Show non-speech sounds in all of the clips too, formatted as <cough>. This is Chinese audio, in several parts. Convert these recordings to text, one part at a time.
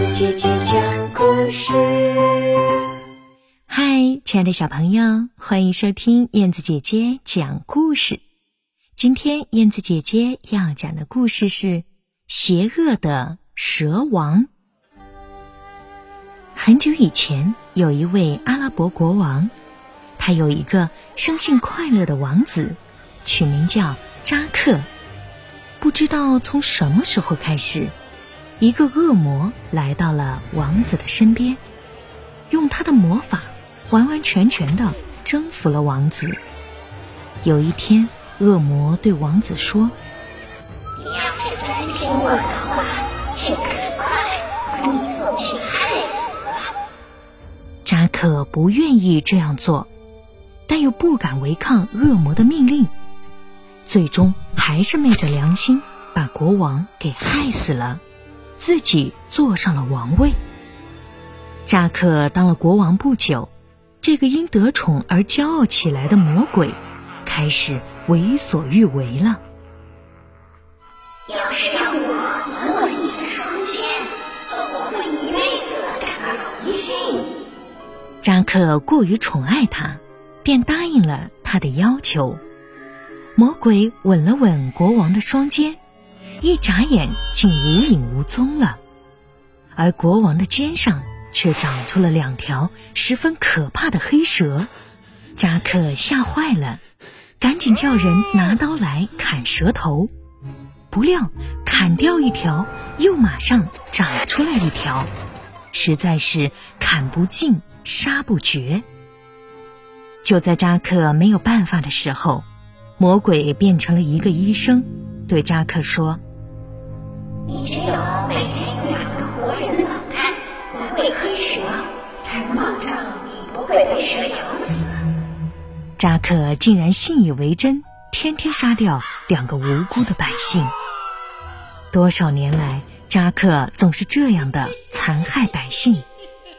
子姐姐讲故事。嗨，亲爱的小朋友，欢迎收听燕子姐姐讲故事。今天燕子姐姐要讲的故事是《邪恶的蛇王》。很久以前，有一位阿拉伯国王，他有一个生性快乐的王子，取名叫扎克。不知道从什么时候开始，一个恶魔来到了王子的身边，用他的魔法完完全全的征服了王子。有一天，恶魔对王子说：“你要是真听我的话，就赶快把你父亲害死。”扎克不愿意这样做，但又不敢违抗恶魔的命令。最终还是昧着良心把国王给害死了，自己坐上了王位。扎克当了国王不久，这个因得宠而骄傲起来的魔鬼开始为所欲为了。要是让我吻吻你的双肩，我会一辈子感到荣幸。扎克过于宠爱他，便答应了他的要求。魔鬼吻了吻国王的双肩，一眨眼竟无影无踪了。而国王的肩上却长出了两条十分可怕的黑蛇。扎克吓坏了，赶紧叫人拿刀来砍蛇头。不料砍掉一条，又马上长出来一条，实在是砍不尽，杀不绝。就在扎克没有办法的时候。魔鬼变成了一个医生，对扎克说：“你只有每天用两个活人的脑袋来喂黑蛇，才能保证你不会被蛇咬死。”扎克竟然信以为真，天天杀掉两个无辜的百姓。多少年来，扎克总是这样的残害百姓，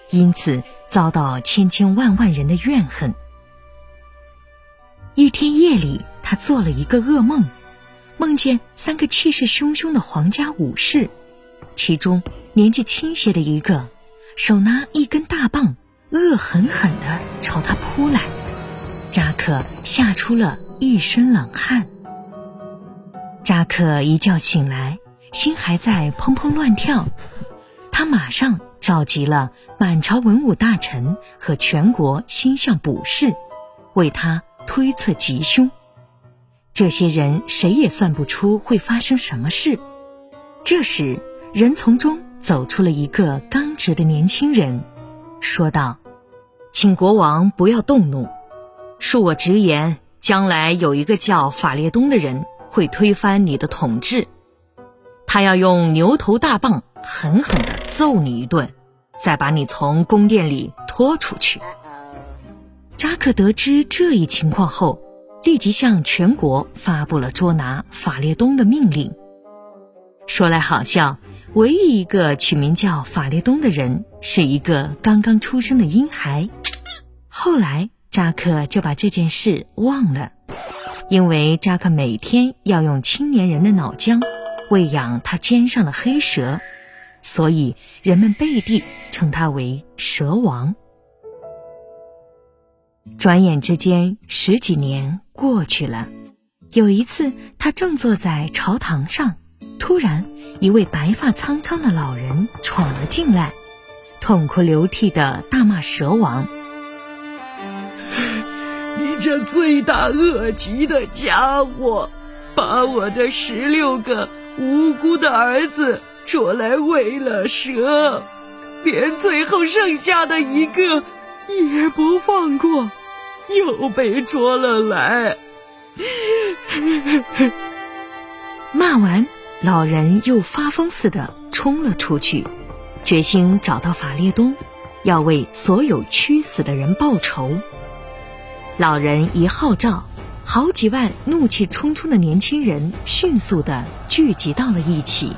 因此遭到千千万万人的怨恨。一天夜里。他做了一个噩梦，梦见三个气势汹汹的皇家武士，其中年纪轻些的一个，手拿一根大棒，恶狠狠地朝他扑来。扎克吓出了一身冷汗。扎克一觉醒来，心还在砰砰乱跳，他马上召集了满朝文武大臣和全国星象卜士，为他推测吉凶。这些人谁也算不出会发生什么事。这时，人从中走出了一个刚直的年轻人，说道：“请国王不要动怒，恕我直言，将来有一个叫法列东的人会推翻你的统治，他要用牛头大棒狠狠地揍你一顿，再把你从宫殿里拖出去。”扎克得知这一情况后。立即向全国发布了捉拿法列东的命令。说来好笑，唯一一个取名叫法列东的人是一个刚刚出生的婴孩。后来扎克就把这件事忘了，因为扎克每天要用青年人的脑浆喂养他肩上的黑蛇，所以人们背地称他为蛇王。转眼之间，十几年过去了。有一次，他正坐在朝堂上，突然，一位白发苍苍的老人闯了进来，痛哭流涕的大骂蛇王：“ <laughs> 你这罪大恶极的家伙，把我的十六个无辜的儿子捉来喂了蛇，连最后剩下的一个也不放过。”又被捉了来。骂完，老人又发疯似的冲了出去，决心找到法列东，要为所有屈死的人报仇。老人一号召，好几万怒气冲冲的年轻人迅速的聚集到了一起，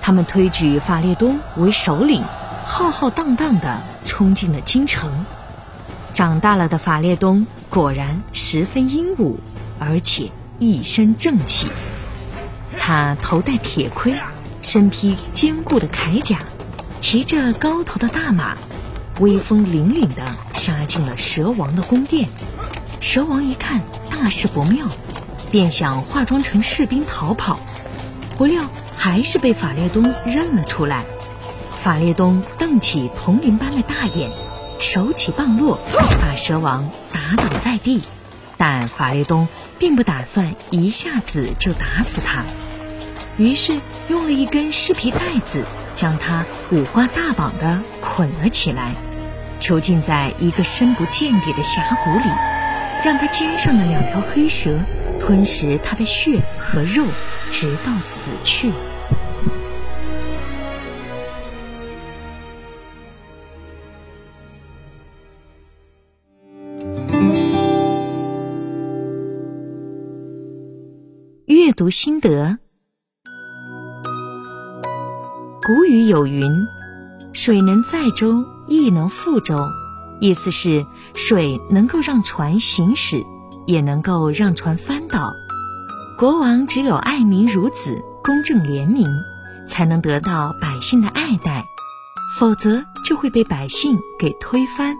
他们推举法列东为首领，浩浩荡荡的冲进了京城。长大了的法列东果然十分英武，而且一身正气。他头戴铁盔，身披坚固的铠甲，骑着高头的大马，威风凛凛地杀进了蛇王的宫殿。蛇王一看大事不妙，便想化妆成士兵逃跑，不料还是被法列东认了出来。法列东瞪起铜铃般的大眼，手起棒落，把蛇王打倒在地。但法列东并不打算一下子就打死他，于是用了一根狮皮带子将他五花大绑的捆了起来，囚禁在一个深不见底的峡谷里，让他肩上的两条黑蛇吞食他的血和肉，直到死去。读心得。古语有云：“水能载舟，亦能覆舟。”意思是水能够让船行驶，也能够让船翻倒。国王只有爱民如子、公正廉明，才能得到百姓的爱戴，否则就会被百姓给推翻。